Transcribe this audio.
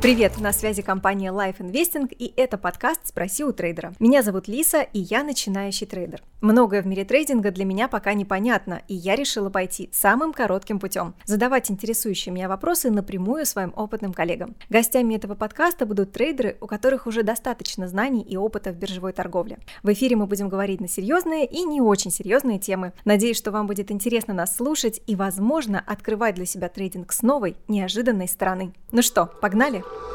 Привет, на связи компания Life Investing и это подкаст «Спроси у трейдера». Меня зовут Лиса и я начинающий трейдер. Многое в мире трейдинга для меня пока непонятно, и я решила пойти самым коротким путем – задавать интересующие меня вопросы напрямую своим опытным коллегам. Гостями этого подкаста будут трейдеры, у которых уже достаточно знаний и опыта в биржевой торговле. В эфире мы будем говорить на серьезные и не очень серьезные темы. Надеюсь, что вам будет интересно нас слушать и, возможно, открывать для себя трейдинг с новой, неожиданной стороны. Ну что, погнали? Погнали!